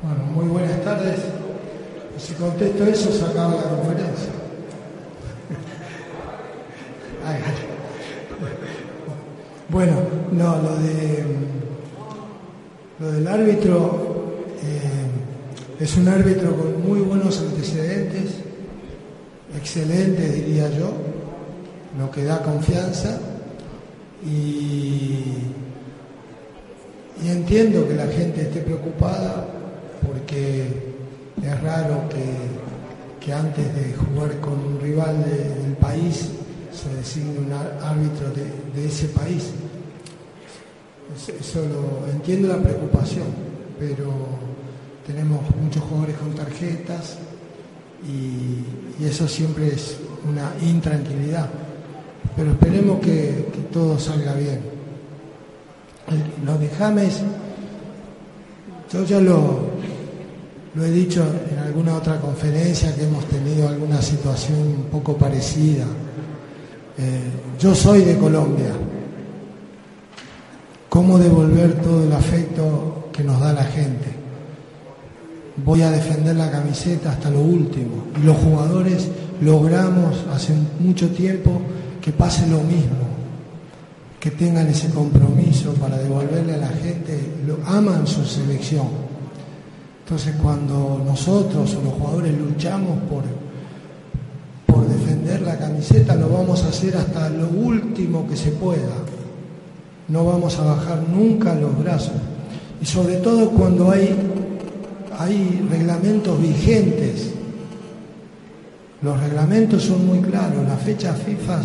Bueno, muy buenas tardes. Si contesto eso, se acaba la conferencia. Bueno, no, lo de lo del árbitro eh, es un árbitro con muy buenos antecedentes, excelente diría yo, lo que da confianza y, y entiendo que la gente esté preocupada porque es raro que, que antes de jugar con un rival de- del país se designe un árbitro de, de ese país. Eso, lo- entiendo la preocupación, pero tenemos muchos jugadores con tarjetas y, eso siempre es una intranquilidad. Pero esperemos que, todo salga bien. El- Lo de James, yo ya lo, lo he dicho en alguna otra conferencia que hemos tenido alguna situación un poco parecida. Eh, yo soy de Colombia. ¿Cómo devolver todo el afecto que nos da la gente? Voy a defender la camiseta hasta lo último. Y los jugadores logramos hace mucho tiempo que pase lo mismo, que tengan ese compromiso para devolverle a la gente, lo, aman su selección. Entonces cuando nosotros o los jugadores luchamos por, por defender la camiseta, lo vamos a hacer hasta lo último que se pueda. No vamos a bajar nunca los brazos. Y sobre todo cuando hay, hay reglamentos vigentes. Los reglamentos son muy claros. Las fechas FIFA,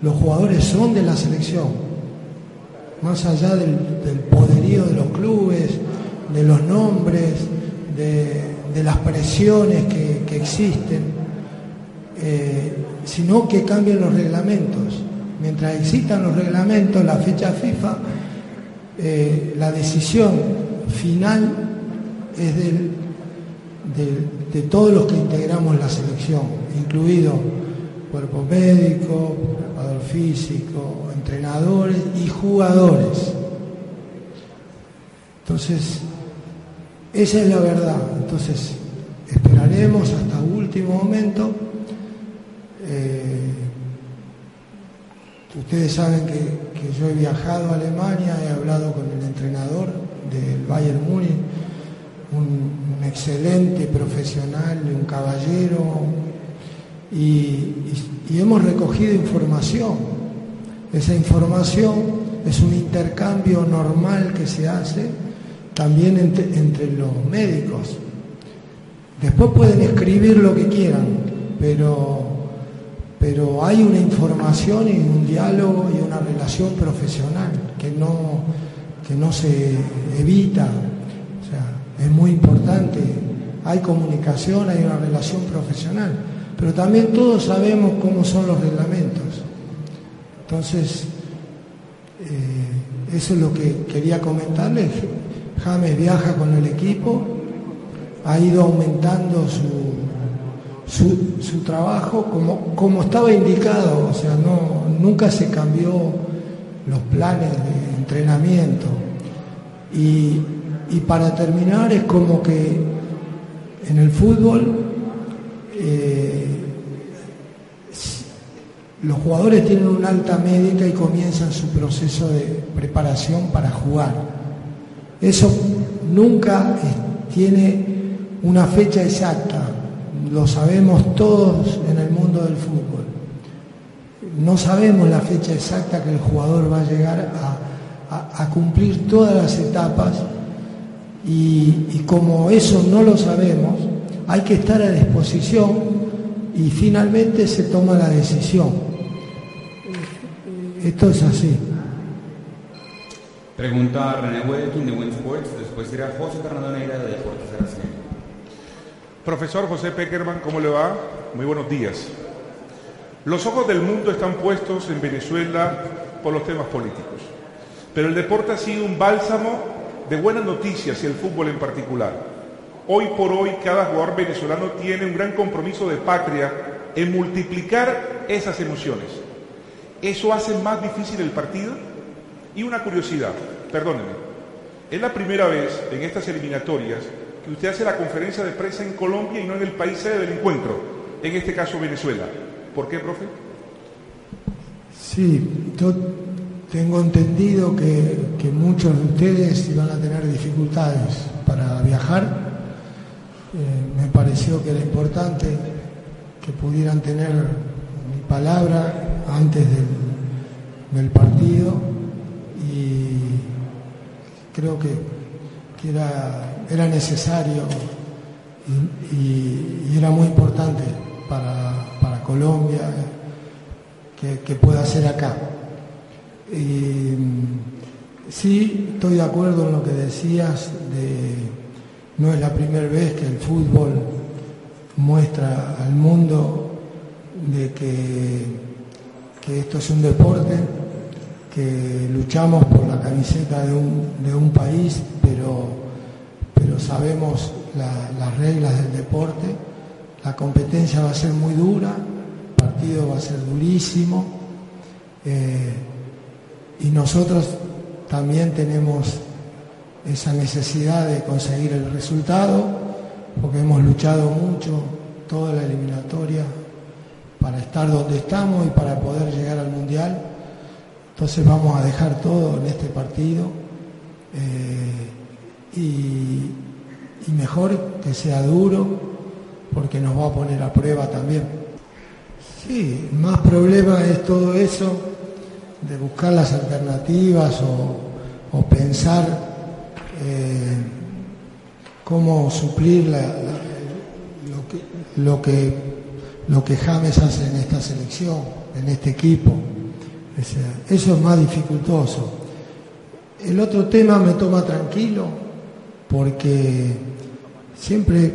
los jugadores son de la selección. Más allá del, del poderío de los clubes, de los nombres, de, las presiones que, existen, eh, sino que cambien los reglamentos. Mientras existan los reglamentos, la fecha FIFA, eh, la decisión final es de todos los que integramos la selección, incluido cuerpo médico, preparador físico, entrenadores y jugadores. Entonces, esa es la verdad. Entonces, esperaremos hasta último momento. Eh, ustedes saben que, que yo he viajado a Alemania, he hablado con el entrenador del Bayern Múnich, un, excelente profesional, un caballero, y- y hemos recogido información. Esa información es un intercambio normal que se hace también entre, los médicos. Después pueden escribir lo que quieran, pero, pero hay una información y un diálogo y una relación profesional que no, que no se evita. Es muy importante. Hay comunicación, hay una relación profesional, pero también todos sabemos cómo son los reglamentos. Entonces, eh, eso es lo que quería comentarles. James viaja con el equipo, ha ido aumentando su, su, trabajo como, como estaba indicado, o sea, no, nunca se cambió los planes de entrenamiento. Y, y para terminar, es como que en el fútbol eh, los jugadores tienen una alta médica y comienzan su proceso de preparación para jugar. Eso nunca es- tiene una fecha exacta, lo sabemos todos en el mundo del fútbol. No sabemos la fecha exacta que el jugador va a llegar a cumplir todas las etapas y, y como eso no lo sabemos, hay que estar a disposición y finalmente se toma la decisión. Esto es así. Pregunta René Wedkin de Win Sports, después irá José Fernando Neira de Deportes RCN. Profesor José Peckerman, ¿cómo le va? Muy buenos días. Los ojos del mundo están puestos en Venezuela por los temas políticos, pero el deporte ha sido un bálsamo de buenas noticias y el fútbol en particular. Hoy por hoy cada jugador venezolano tiene un gran compromiso de patria en multiplicar esas emociones. ¿Eso hace más difícil el partido? Y una curiosidad, perdónenme, es la primera vez en estas eliminatorias que usted hace la conferencia de prensa en Colombia y no en el país sede del encuentro, en este caso Venezuela. ¿Por qué, profe? Sí, yo tengo entendido que, que muchos de ustedes iban a tener dificultades para viajar. Eh, me pareció que era importante que pudieran tener mi palabra antes del partido y creo que, era, era, necesario y, era muy importante para, para Colombia que, que, pueda ser acá. Y sí, estoy de acuerdo en lo que decías de no es la primera vez que el fútbol muestra al mundo de que, que esto es un deporte, que luchamos por la camiseta de un, de un país, pero, pero sabemos la, las reglas del deporte, la competencia va a ser muy dura, el partido va a ser durísimo, eh, y nosotros también tenemos esa necesidad de conseguir el resultado, porque hemos luchado mucho toda la eliminatoria para estar donde estamos y para poder llegar al Mundial. Entonces vamos a dejar todo en este partido eh, y, mejor que sea duro porque nos va a poner a prueba también. Sí, más problema es todo eso de buscar las alternativas o, pensar eh, cómo suplir lo, que, lo, que, lo que James hace en esta selección, en este equipo. O sea, eso es más dificultoso. El otro tema me toma tranquilo porque siempre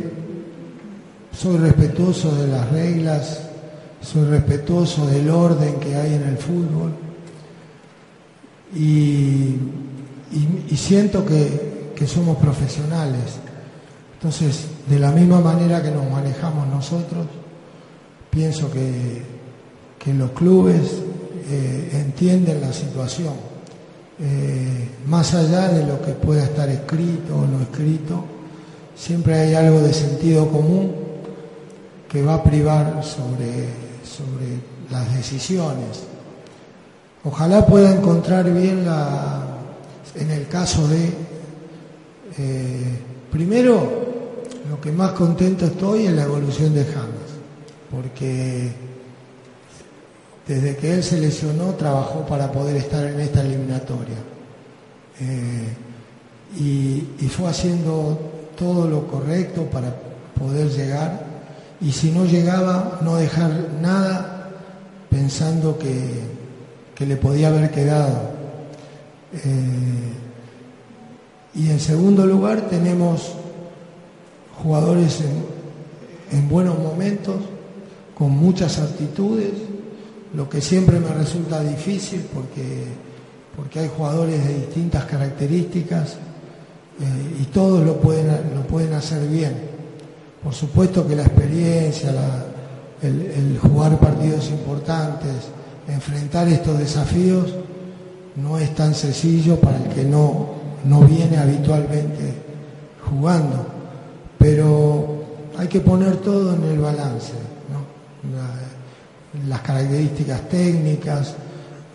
soy respetuoso de las reglas, soy respetuoso del orden que hay en el fútbol y, siento que, que, somos profesionales. Entonces, de la misma manera que nos manejamos nosotros, pienso que, que los clubes eh, entienden la situación. Eh, más allá de lo que pueda estar escrito o no escrito, siempre hay algo de sentido común que va a privar sobre, sobre las decisiones. Ojalá pueda encontrar bien la, en el caso de, eh, primero, lo que más contento estoy es la evolución de James, porque desde que él se lesionó trabajó para poder estar en esta eliminatoria. Eh, y, fue haciendo todo lo correcto para poder llegar y si no llegaba no dejar nada pensando que, que le podía haber quedado. Eh, y en segundo lugar tenemos jugadores en, en buenos momentos, con muchas actitudes, lo que siempre me resulta difícil porque, porque hay jugadores de distintas características eh, y todos lo pueden, lo pueden hacer bien. Por supuesto que la experiencia, el, jugar partidos importantes, enfrentar estos desafíos, no es tan sencillo para el que no, no viene habitualmente jugando, pero hay que poner todo en el balance. ¿no? Las características técnicas,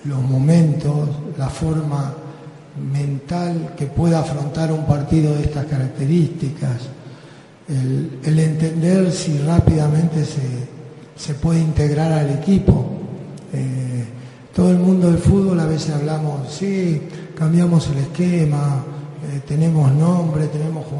los momentos, la forma mental que pueda afrontar un partido de estas características, el, entender si rápidamente se, se, puede integrar al equipo. Eh, todo el mundo del fútbol a veces hablamos, sí, cambiamos el esquema, eh, tenemos nombre, tenemos jugadores.